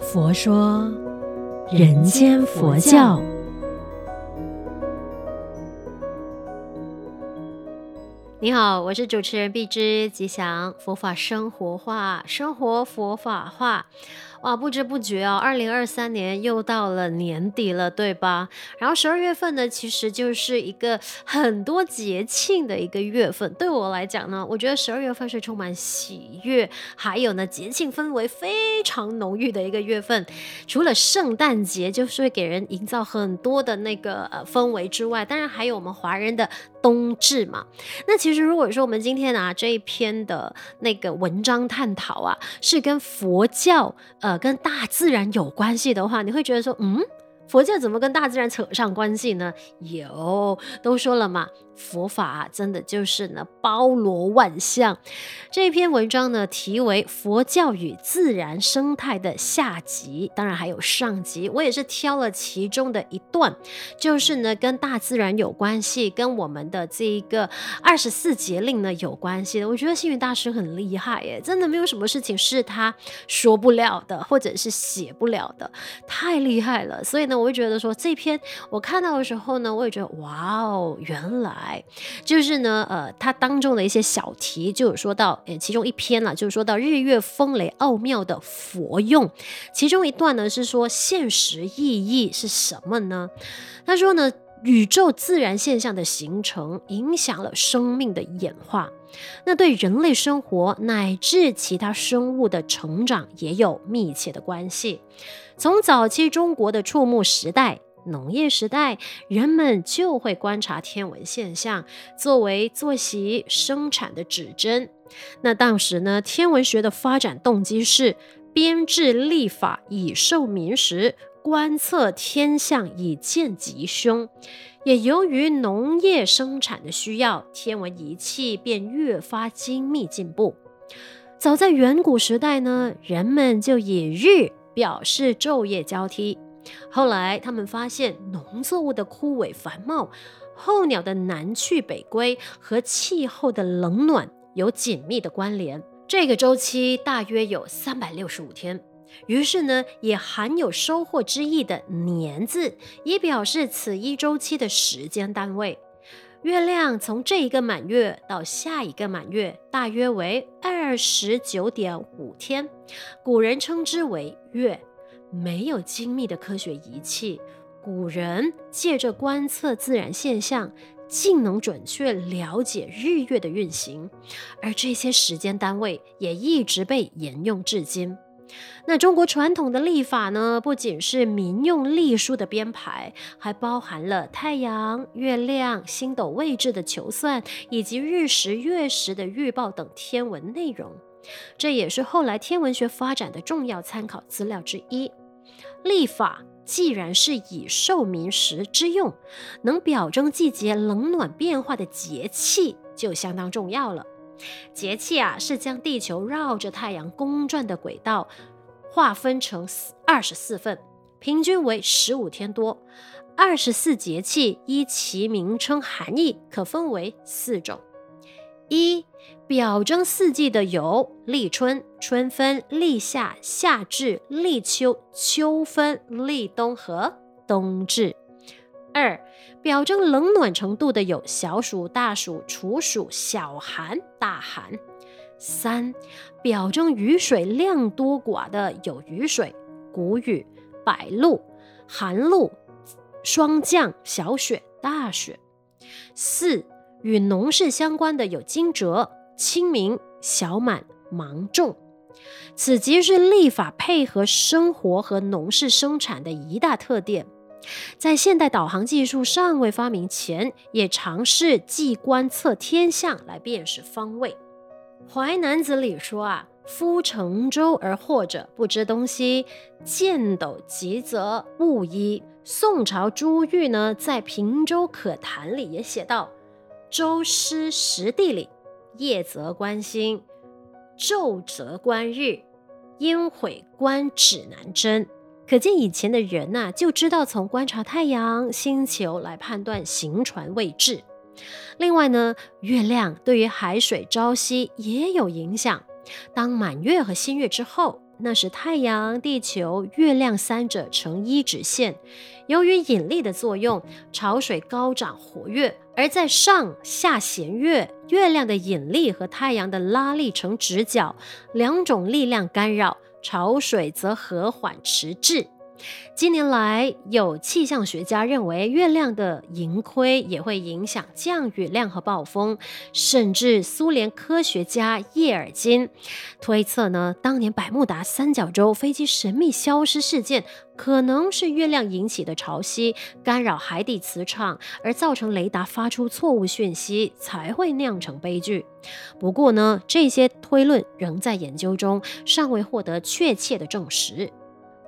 佛说人间佛教。你好，我是主持人碧枝，吉祥佛法生活化，生活佛法化。哇，不知不觉哦，二零二三年又到了年底了，对吧？然后十二月份呢，其实就是一个很多节庆的一个月份。对我来讲呢，我觉得十二月份是充满喜悦，还有呢，节庆氛围非常浓郁的一个月份。除了圣诞节就是会给人营造很多的那个呃氛围之外，当然还有我们华人的冬至嘛。那其实如果说我们今天啊这一篇的那个文章探讨啊，是跟佛教呃。跟大自然有关系的话，你会觉得说，嗯，佛教怎么跟大自然扯上关系呢？有，都说了嘛。佛法啊，真的就是呢，包罗万象。这篇文章呢，题为《佛教与自然生态》的下集，当然还有上集。我也是挑了其中的一段，就是呢，跟大自然有关系，跟我们的这一个二十四节令呢有关系的。我觉得星云大师很厉害耶，真的没有什么事情是他说不了的，或者是写不了的，太厉害了。所以呢，我会觉得说，这篇我看到的时候呢，我也觉得哇哦，原来。来就是呢，呃，它当中的一些小题就有说到，诶，其中一篇了，就是说到日月风雷奥妙的佛用，其中一段呢是说现实意义是什么呢？他说呢，宇宙自然现象的形成影响了生命的演化，那对人类生活乃至其他生物的成长也有密切的关系。从早期中国的畜牧时代。农业时代，人们就会观察天文现象，作为作息生产的指针。那当时呢，天文学的发展动机是编制历法以授民时，观测天象以见吉凶。也由于农业生产的需要，天文仪器便越发精密进步。早在远古时代呢，人们就以日表示昼夜交替。后来，他们发现农作物的枯萎繁茂，候鸟的南去北归和气候的冷暖有紧密的关联。这个周期大约有三百六十五天，于是呢，也含有收获之意的年字，以表示此一周期的时间单位。月亮从这一个满月到下一个满月，大约为二十九点五天，古人称之为月。没有精密的科学仪器，古人借着观测自然现象，竟能准确了解日月的运行，而这些时间单位也一直被沿用至今。那中国传统的历法呢，不仅是民用历书的编排，还包含了太阳、月亮、星斗位置的求算，以及日食、月食的预报等天文内容。这也是后来天文学发展的重要参考资料之一。历法既然是以授民时之用，能表征季节冷暖变化的节气就相当重要了。节气啊，是将地球绕着太阳公转的轨道划分成二十四份，平均为十五天多。二十四节气依其名称含义，可分为四种。一、表征四季的有立春、春分、立夏、夏至、立秋、秋分、立冬和冬至。二、表征冷暖程度的有小暑、大暑、处暑、小寒、大寒。三、表征雨水量多寡的有雨水、谷雨、白露、寒露、霜降、小雪、大雪。四、与农事相关的有惊蛰、清明、小满、芒种，此即是历法配合生活和农事生产的一大特点。在现代导航技术尚未发明前，也尝试既观测天象来辨识方位。《淮南子》里说啊：“夫乘舟而惑者，不知东西，见斗极则误矣。”宋朝朱玉呢，在《平洲可谈》里也写道。周失时地理，夜则观星，昼则观日，阴晦观指南针。可见以前的人呐、就知道从观察太阳、星球来判断行船位置。另外呢，月亮对于海水朝夕也有影响。当满月和新月之后，那是太阳、地球、月亮三者成一直线。由于引力的作用，潮水高涨活跃；而在上下弦月，月亮的引力和太阳的拉力成直角，两种力量干扰，潮水则和缓迟滞。近年来，有气象学家认为，月亮的盈亏也会影响降雨量和暴风。甚至苏联科学家叶尔金推测呢，当年百慕达三角洲飞机神秘消失事件，可能是月亮引起的潮汐干扰海底磁场，而造成雷达发出错误讯息，才会酿成悲剧。不过呢，这些推论仍在研究中，尚未获得确切的证实。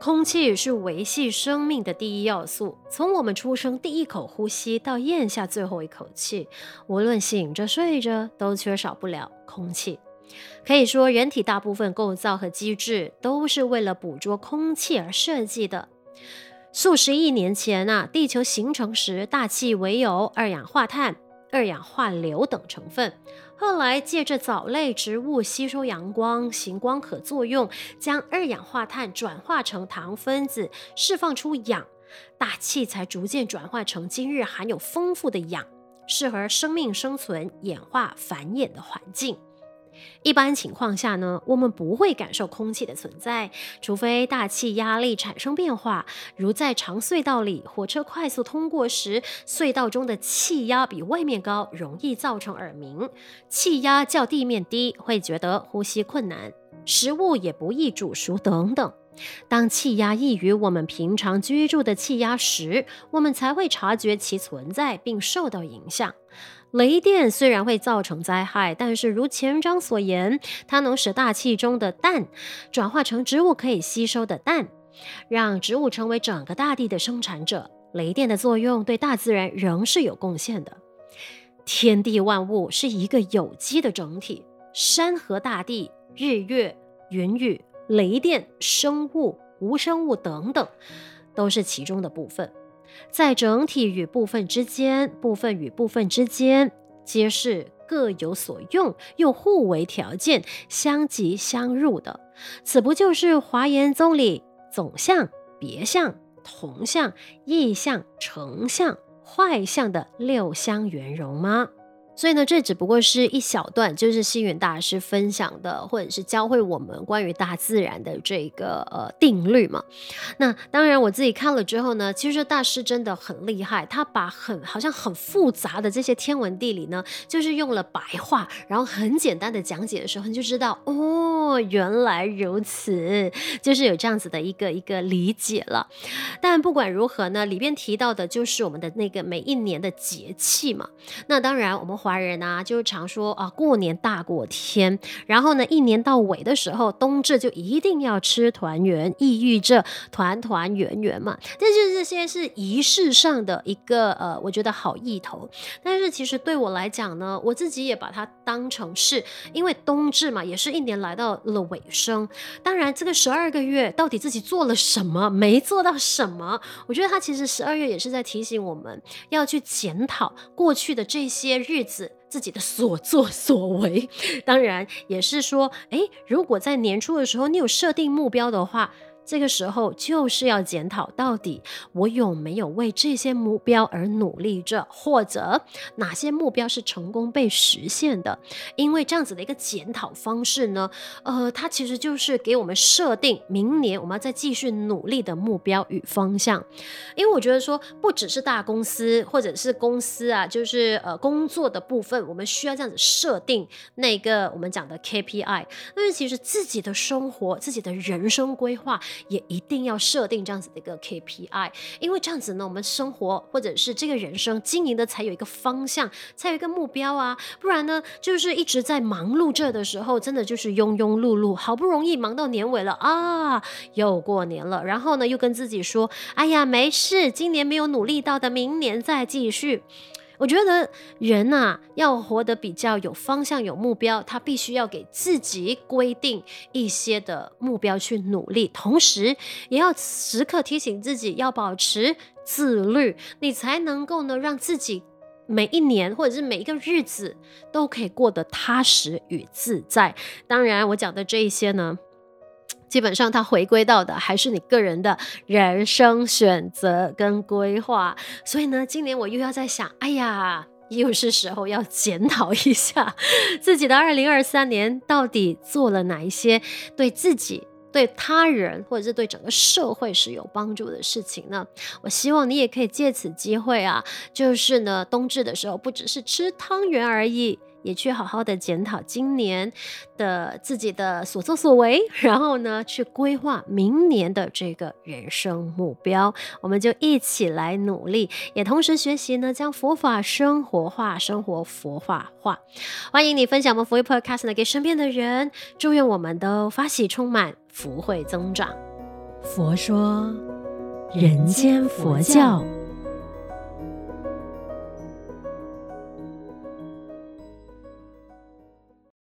空气是维系生命的第一要素。从我们出生第一口呼吸到咽下最后一口气，无论醒着睡着，都缺少不了空气。可以说，人体大部分构造和机制都是为了捕捉空气而设计的。数十亿年前啊，地球形成时，大气唯有二氧化碳。二氧化硫等成分，后来借着藻类植物吸收阳光，行光可作用，将二氧化碳转化成糖分子，释放出氧，大气才逐渐转化成今日含有丰富的氧，适合生命生存、演化繁衍的环境。一般情况下呢，我们不会感受空气的存在，除非大气压力产生变化，如在长隧道里，火车快速通过时，隧道中的气压比外面高，容易造成耳鸣；气压较地面低，会觉得呼吸困难，食物也不易煮熟等等。当气压异于我们平常居住的气压时，我们才会察觉其存在并受到影响。雷电虽然会造成灾害，但是如前章所言，它能使大气中的氮转化成植物可以吸收的氮，让植物成为整个大地的生产者。雷电的作用对大自然仍是有贡献的。天地万物是一个有机的整体，山河大地、日月、云雨、雷电、生物、无生物等等，都是其中的部分。在整体与部分之间，部分与部分之间，皆是各有所用，又互为条件，相即相入的。此不就是华严宗里总相、别相、同相、异相、成相、坏相的六相圆融吗？所以呢，这只不过是一小段，就是星云大师分享的，或者是教会我们关于大自然的这个呃定律嘛。那当然，我自己看了之后呢，其实大师真的很厉害，他把很好像很复杂的这些天文地理呢，就是用了白话，然后很简单的讲解的时候，你就知道哦，原来如此，就是有这样子的一个一个理解了。但不管如何呢，里边提到的就是我们的那个每一年的节气嘛。那当然，我们华华人啊，就常说啊，过年大过天，然后呢，一年到尾的时候，冬至就一定要吃团圆，意喻着团团圆圆嘛。这就是这些是仪式上的一个呃，我觉得好意头。但是其实对我来讲呢，我自己也把它当成是，因为冬至嘛，也是一年来到了尾声。当然，这个十二个月到底自己做了什么，没做到什么，我觉得它其实十二月也是在提醒我们要去检讨过去的这些日子。自己的所作所为，当然也是说，诶，如果在年初的时候你有设定目标的话。这个时候就是要检讨，到底我有没有为这些目标而努力着，或者哪些目标是成功被实现的？因为这样子的一个检讨方式呢，呃，它其实就是给我们设定明年我们要再继续努力的目标与方向。因为我觉得说，不只是大公司或者是公司啊，就是呃工作的部分，我们需要这样子设定那个我们讲的 KPI，但是其实自己的生活、自己的人生规划。也一定要设定这样子的一个 KPI，因为这样子呢，我们生活或者是这个人生经营的才有一个方向，才有一个目标啊。不然呢，就是一直在忙碌着的时候，真的就是庸庸碌碌，好不容易忙到年尾了啊，又过年了，然后呢，又跟自己说，哎呀，没事，今年没有努力到的，明年再继续。我觉得人呐，要活得比较有方向、有目标，他必须要给自己规定一些的目标去努力，同时也要时刻提醒自己要保持自律，你才能够呢让自己。每一年或者是每一个日子都可以过得踏实与自在。当然，我讲的这一些呢，基本上它回归到的还是你个人的人生选择跟规划。所以呢，今年我又要在想，哎呀，又是时候要检讨一下自己的二零二三年到底做了哪一些对自己。对他人或者是对整个社会是有帮助的事情呢，我希望你也可以借此机会啊，就是呢，冬至的时候不只是吃汤圆而已。也去好好的检讨今年的自己的所作所为，然后呢，去规划明年的这个人生目标。我们就一起来努力，也同时学习呢，将佛法生活化，生活佛法化。欢迎你分享我们福音 Podcast 呢给身边的人，祝愿我们都发喜充满，福慧增长。佛说，人间佛教。